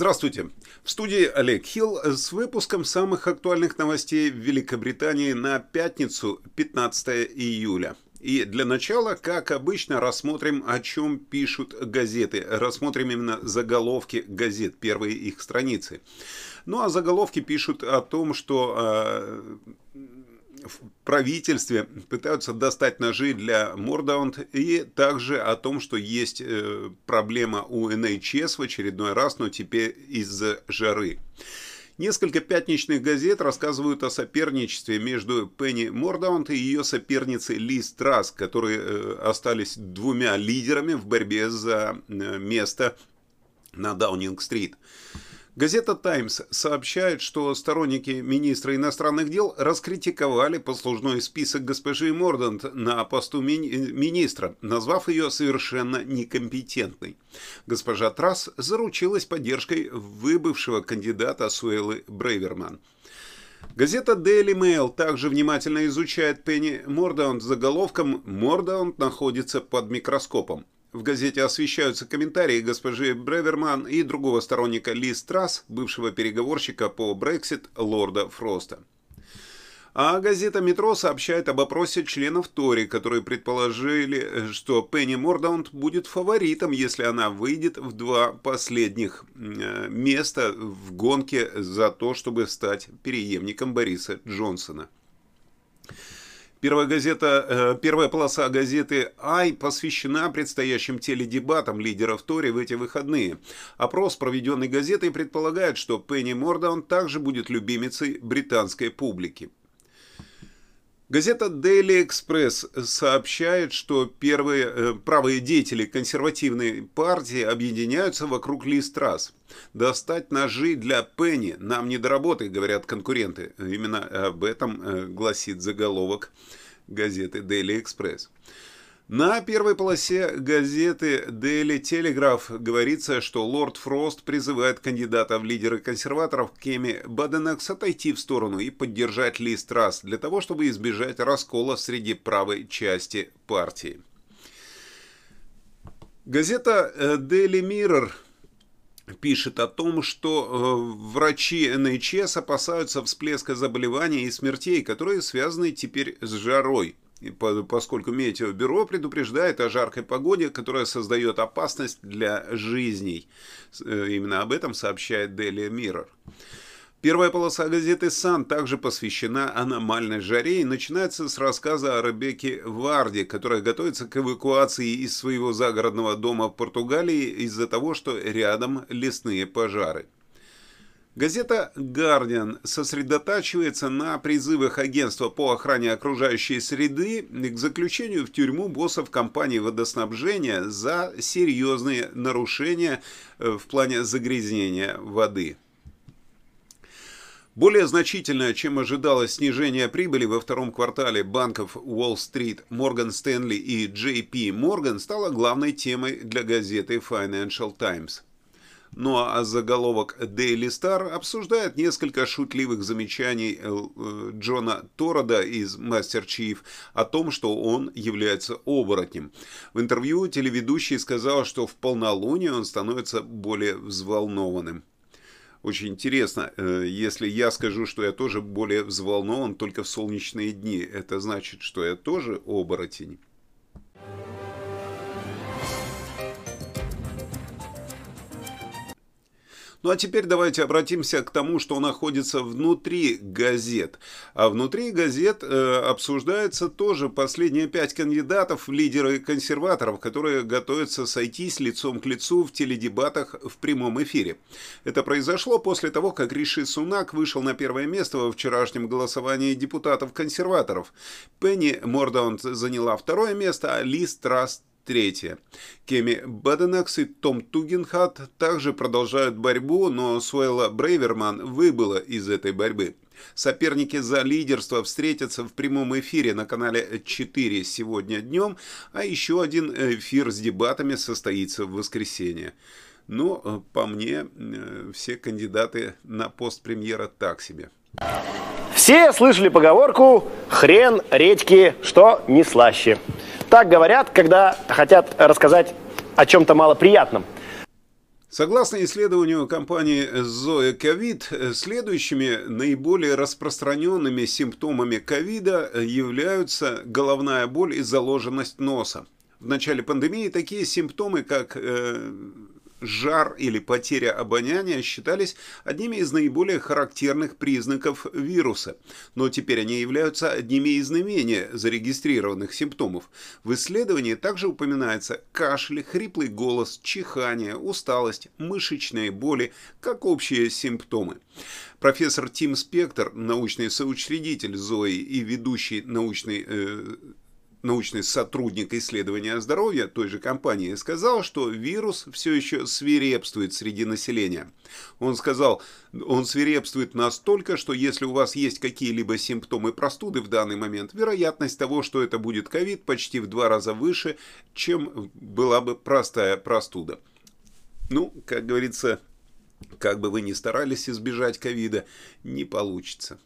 Здравствуйте. В студии Олег Хилл с выпуском самых актуальных новостей в Великобритании на пятницу, 15 июля. И для начала, как обычно, рассмотрим, о чем пишут газеты. Рассмотрим именно заголовки газет, первые их страницы. Ну а заголовки пишут о том, что э, в правительстве пытаются достать ножи для Мордаунд и также о том, что есть э, проблема у НХС в очередной раз, но теперь из-за жары. Несколько пятничных газет рассказывают о соперничестве между Пенни Мордаунд и ее соперницей Лиз Траск, которые э, остались двумя лидерами в борьбе за э, место на Даунинг-стрит. Газета «Таймс» сообщает, что сторонники министра иностранных дел раскритиковали послужной список госпожи Мордант на посту ми министра, назвав ее совершенно некомпетентной. Госпожа Трасс заручилась поддержкой выбывшего кандидата Суэлы Брейверман. Газета Daily Mail также внимательно изучает Пенни Мордаунд заголовком «Мордаунд находится под микроскопом». В газете освещаются комментарии госпожи Бреверман и другого сторонника Ли Страс, бывшего переговорщика по Брексит лорда Фроста. А газета «Метро» сообщает об опросе членов Тори, которые предположили, что Пенни Мордаунд будет фаворитом, если она выйдет в два последних э, места в гонке за то, чтобы стать преемником Бориса Джонсона. Первая газета, э, первая полоса газеты «Ай» посвящена предстоящим теледебатам лидеров Тори в эти выходные. Опрос, проведенный газетой, предполагает, что Пенни Мордаун также будет любимицей британской публики. Газета Daily Express сообщает, что первые э, правые деятели консервативной партии объединяются вокруг Лиз Трасс. «Достать ножи для Пенни нам не до работы», говорят конкуренты. Именно об этом э, гласит заголовок газеты Daily Express. На первой полосе газеты Daily Telegraph говорится, что лорд Фрост призывает кандидата в лидеры консерваторов Кеми Баденекс отойти в сторону и поддержать Ли Страс для того, чтобы избежать раскола среди правой части партии. Газета э, Daily Mirror пишет о том, что э, врачи НХС опасаются всплеска заболеваний и смертей, которые связаны теперь с жарой поскольку Метеобюро предупреждает о жаркой погоде, которая создает опасность для жизней. Э, именно об этом сообщает Daily Mirror. Первая полоса газеты «Сан» также посвящена аномальной жаре и начинается с рассказа о Ребекке Варди, которая готовится к эвакуации из своего загородного дома в Португалии из-за того, что рядом лесные пожары. Газета «Гардиан» сосредотачивается на призывах агентства по охране окружающей среды к заключению в тюрьму боссов компании водоснабжения за серьезные нарушения э, в плане загрязнения воды. Более значительное, чем ожидалось снижение прибыли во втором квартале банков Уолл-стрит, Морган Стэнли и JP Morgan стало главной темой для газеты Financial Times. Ну а заголовок Daily Star обсуждает несколько шутливых замечаний э, э, Джона Торода из Master Chief о том, что он является оборотнем. В интервью телеведущий сказал, что в полнолуние он становится более взволнованным. Очень интересно, э, если я скажу, что я тоже более взволнован только в солнечные дни, это значит, что я тоже оборотень. Ну а теперь давайте обратимся к тому, что находится внутри газет. А внутри газет э, обсуждается тоже последние пять кандидатов в лидеры консерваторов, которые готовятся сойтись лицом к лицу в теледебатах в прямом эфире. Это произошло после того, как Риши Сунак вышел на первое место во вчерашнем голосовании депутатов-консерваторов. Пенни Мордаунд заняла второе место, а Ли Страст Третье. Кеми Баденакс и Том Тугенхат также продолжают борьбу, но Суэлла Брейверман выбыла из этой борьбы. Соперники за лидерство встретятся в прямом эфире на канале 4 сегодня днем, а еще один эфир с дебатами состоится в воскресенье. Но, э, по мне, э, все кандидаты на пост премьера так себе. Все слышали поговорку «хрен редьки, что не слаще». Так говорят, когда хотят рассказать о чем-то малоприятном. Согласно исследованию компании Zoe COVID, следующими наиболее распространенными симптомами ковида являются головная боль и заложенность носа. В начале пандемии такие симптомы, как э, жар или потеря обоняния считались одними из наиболее характерных признаков вируса, но теперь они являются одними из наименее зарегистрированных симптомов. В исследовании также упоминается кашель, хриплый голос, чихание, усталость, мышечные боли, как общие симптомы. Профессор Тим Спектр, научный соучредитель ЗОИ и ведущий научный э, научный сотрудник исследования здоровья той же компании, сказал, что вирус все еще свирепствует среди населения. Он сказал, он свирепствует настолько, что если у вас есть какие-либо симптомы простуды в данный момент, вероятность того, что это будет ковид, почти в два раза выше, чем была бы простая простуда. Ну, как говорится, как бы вы ни старались избежать ковида, не получится.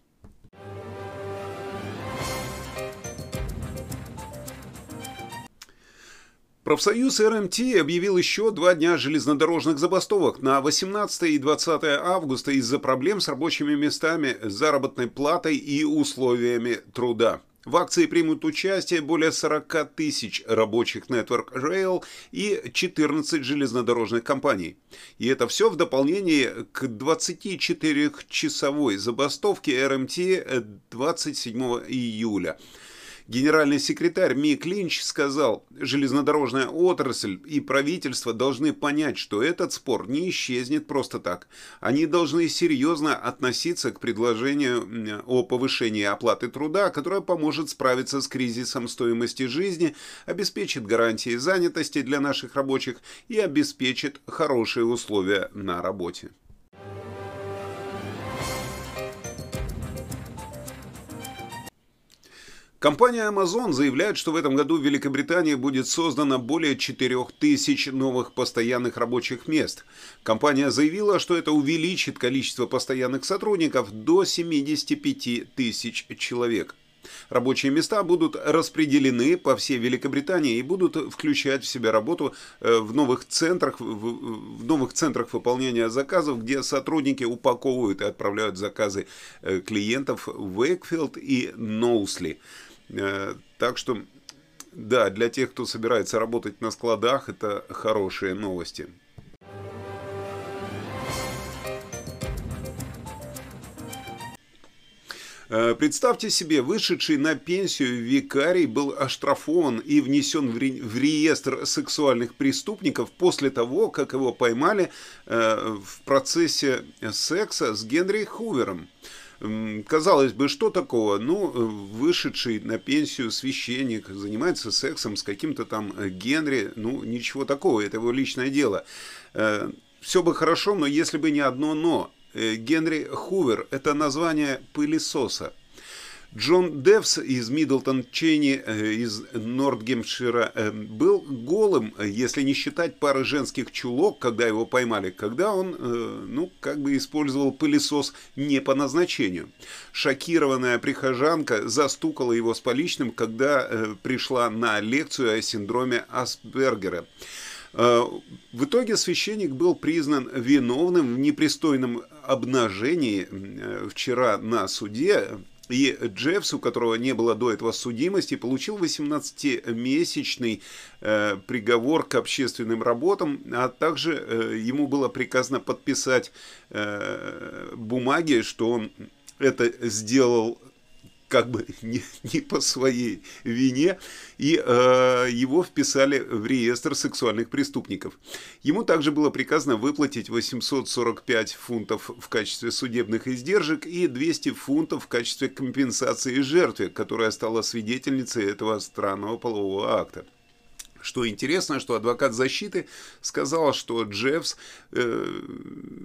Профсоюз РМТ объявил еще два дня железнодорожных забастовок на 18 и 20 августа из-за проблем с рабочими местами, заработной платой и условиями труда. В акции примут участие более 40 тысяч рабочих Network Rail и 14 железнодорожных компаний. И это все в дополнение к 24-часовой забастовке РМТ 27 июля. Генеральный секретарь Мик Линч сказал, железнодорожная отрасль и правительство должны понять, что этот спор не исчезнет просто так. Они должны серьезно относиться к предложению о повышении оплаты труда, которое поможет справиться с кризисом стоимости жизни, обеспечит гарантии занятости для наших рабочих и обеспечит хорошие условия на работе. Компания Amazon заявляет, что в этом году в Великобритании будет создано более 4000 новых постоянных рабочих мест. Компания заявила, что это увеличит количество постоянных сотрудников до 75 тысяч человек. Рабочие места будут распределены по всей Великобритании и будут включать в себя работу э, в новых центрах, в новых центрах выполнения заказов, где сотрудники упаковывают и отправляют заказы э, клиентов в Уэйкфилд и Ноусли. Э, так что, да, для тех, кто собирается работать на складах, это хорошие новости. Э, представьте себе, вышедший на пенсию викарий был оштрафован и внесен в, реестр сексуальных преступников после того, как его поймали э, в процессе секса с Генри Хувером. Казалось бы, что такого? Ну, э, вышедший на пенсию священник занимается сексом с каким-то там э, Генри. Ну, ничего такого, это его личное дело. Э, Все бы хорошо, но если бы не одно «но». Генри Хувер – это название пылесоса – Джон Девс из Миддлтон Чейни э, из Нортгемпшира э, был голым, если не считать пары женских чулок, когда его поймали, когда он, э, ну, как бы использовал пылесос не по назначению. Шокированная прихожанка застукала его с поличным, когда пришла на лекцию о синдроме Асбергера. В итоге священник был признан виновным в непристойном обнажении вчера на суде и Джеффс, у которого не было до этого судимости, получил 18-месячный э, приговор к общественным работам, а также э, ему было приказано подписать э, бумаги, что он это сделал как бы не, не по своей вине, и э, его вписали в реестр сексуальных преступников. Ему также было приказано выплатить 845 фунтов в качестве судебных издержек и 200 фунтов в качестве компенсации жертве, которая стала свидетельницей этого странного полового акта. Что интересно, что адвокат защиты сказал, что Джеффс э,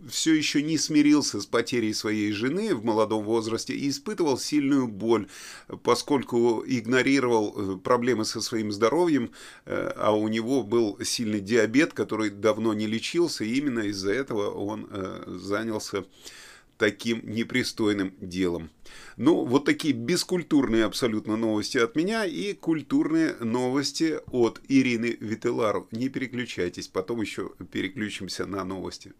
все еще не смирился с потерей своей жены в молодом возрасте и испытывал сильную боль, поскольку игнорировал э, проблемы со своим здоровьем, э, а у него был сильный диабет, который давно не лечился, и именно из-за этого он э, занялся таким непристойным делом. Ну, вот такие бескультурные абсолютно новости от меня и культурные новости от Ирины Вителару. Не переключайтесь, потом еще переключимся на новости.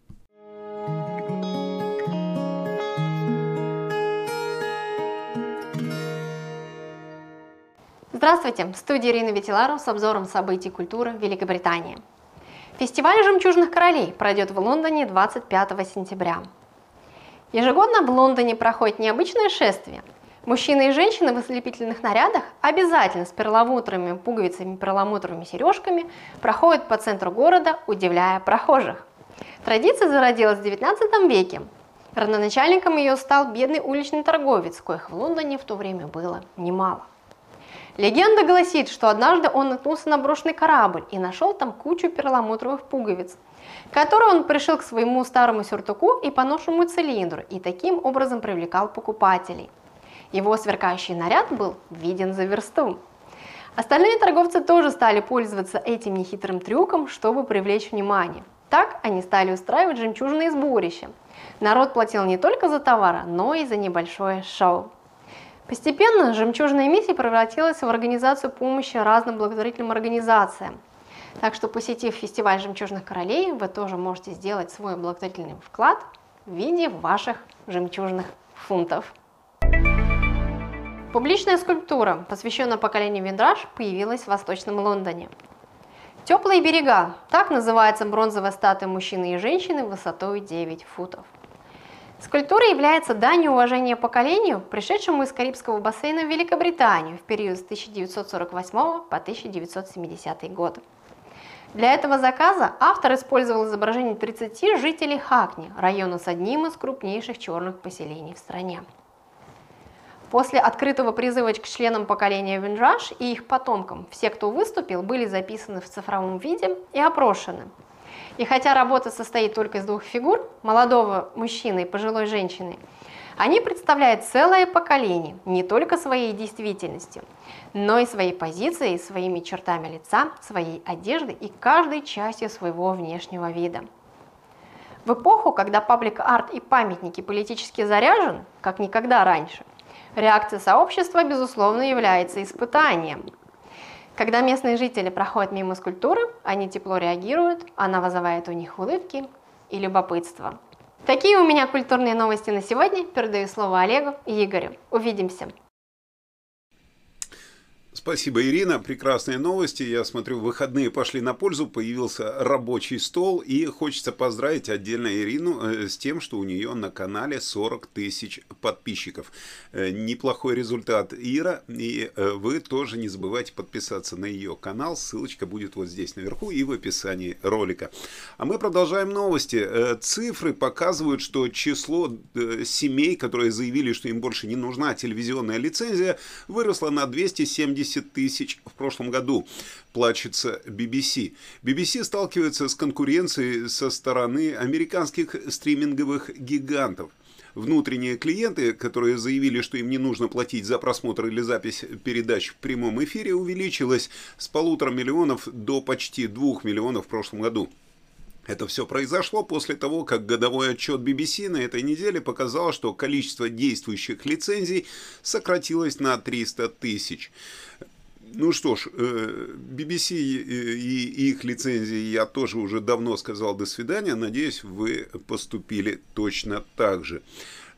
Здравствуйте! В студии Ирина Ветилару с обзором событий культуры Великобритании. Фестиваль «Жемчужных королей» пройдет в Лондоне 25 сентября. Ежегодно в Лондоне проходит необычное шествие. Мужчины и женщины в ослепительных нарядах обязательно с перламутровыми пуговицами перламутровыми сережками проходят по центру города, удивляя прохожих. Традиция зародилась в 19 веке. Родоначальником ее стал бедный уличный торговец, коих в Лондоне в то время было немало. Легенда гласит, что однажды он наткнулся на брошенный корабль и нашел там кучу перламутровых пуговиц, которые он пришил к своему старому сюртуку и поношенному цилиндру и таким образом привлекал покупателей. Его сверкающий наряд был виден за версту. Остальные торговцы тоже стали пользоваться этим нехитрым трюком, чтобы привлечь внимание. Так они стали устраивать жемчужные сборища. Народ платил не только за товары, но и за небольшое шоу. Постепенно жемчужная миссия превратилась в организацию помощи разным благотворительным организациям. Так что, посетив фестиваль жемчужных королей, вы тоже можете сделать свой благотворительный вклад в виде ваших жемчужных фунтов. Публичная скульптура, посвященная поколению Виндраж, появилась в Восточном Лондоне. Теплые берега – так называется бронзовая статуя мужчины и женщины высотой 9 футов. Скульптура является данью уважения поколению, пришедшему из Карибского бассейна в Великобританию в период с 1948 по 1970 год. Для этого заказа автор использовал изображение 30 жителей Хакни, района с одним из крупнейших черных поселений в стране. После открытого призыва к членам поколения Винджаш и их потомкам, все, кто выступил, были записаны в цифровом виде и опрошены – и хотя работа состоит только из двух фигур, молодого мужчины и пожилой женщины, они представляют целое поколение не только своей действительностью, но и своей позицией, своими чертами лица, своей одежды и каждой частью своего внешнего вида. В эпоху, когда паблик-арт и памятники политически заряжен, как никогда раньше, реакция сообщества, безусловно, является испытанием – когда местные жители проходят мимо скульптуры, они тепло реагируют, она вызывает у них улыбки и любопытство. Такие у меня культурные новости на сегодня. Передаю слово Олегу и Игорю. Увидимся. Спасибо, Ирина. Прекрасные новости. Я смотрю, выходные пошли на пользу, появился рабочий стол. И хочется поздравить отдельно Ирину э, с тем, что у нее на канале 40 тысяч подписчиков. Э, неплохой результат, Ира. И э, вы тоже не забывайте подписаться на ее канал. Ссылочка будет вот здесь наверху и в описании ролика. А мы продолжаем новости. Цифры показывают, что число семей, которые заявили, что им больше не нужна телевизионная лицензия, выросло на 270 70 тысяч в прошлом году, плачется BBC. BBC сталкивается с конкуренцией со стороны американских стриминговых гигантов. Внутренние клиенты, которые заявили, что им не нужно платить за просмотр или запись передач в прямом эфире, увеличилось с полутора миллионов до почти двух миллионов в прошлом году. Это все произошло после того, как годовой отчет BBC на этой неделе показал, что количество действующих лицензий сократилось на 300 тысяч. Ну что ж, BBC и их лицензии я тоже уже давно сказал до свидания. Надеюсь, вы поступили точно так же.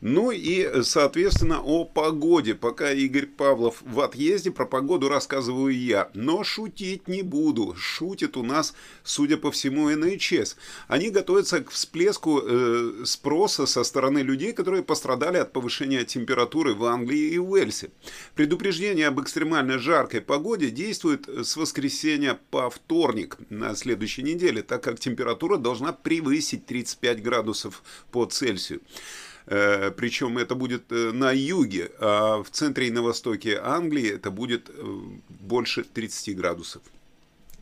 Ну и, соответственно, о погоде. Пока Игорь Павлов в отъезде, про погоду рассказываю я. Но шутить не буду. Шутит у нас, судя по всему, НХС. Они готовятся к всплеску э, спроса со стороны людей, которые пострадали от повышения температуры в Англии и Уэльсе. Предупреждение об экстремально жаркой погоде действует с воскресенья по вторник на следующей неделе, так как температура должна превысить 35 градусов по Цельсию. Э, Причем это будет э, на юге, а в центре и на востоке Англии это будет э, больше 30 градусов.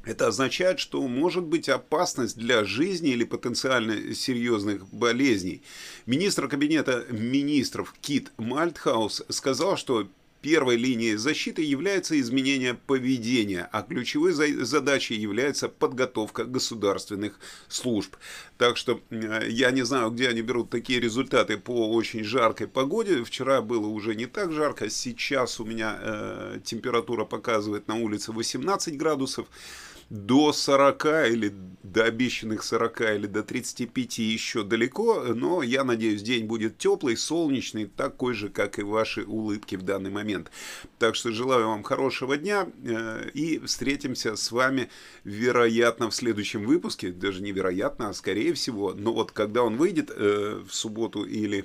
Это означает, что может быть опасность для жизни или потенциально серьезных болезней. Министр кабинета министров Кит Мальтхаус сказал, что Первой линией защиты является изменение поведения, а ключевой задачей является подготовка государственных служб. Так что я не знаю, где они берут такие результаты по очень жаркой погоде. Вчера было уже не так жарко, сейчас у меня э, температура показывает на улице 18 градусов до 40 или до обещанных 40 или до 35 еще далеко, но я надеюсь, день будет теплый, солнечный, такой же, как и ваши улыбки в данный момент. Так что желаю вам хорошего дня э, и встретимся с вами, вероятно, в следующем выпуске, даже невероятно, а скорее всего, но вот когда он выйдет э, в субботу или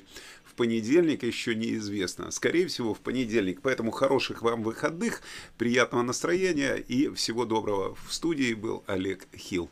понедельник еще неизвестно. Скорее всего, в понедельник. Поэтому хороших вам выходных, приятного настроения и всего доброго. В студии был Олег Хилл.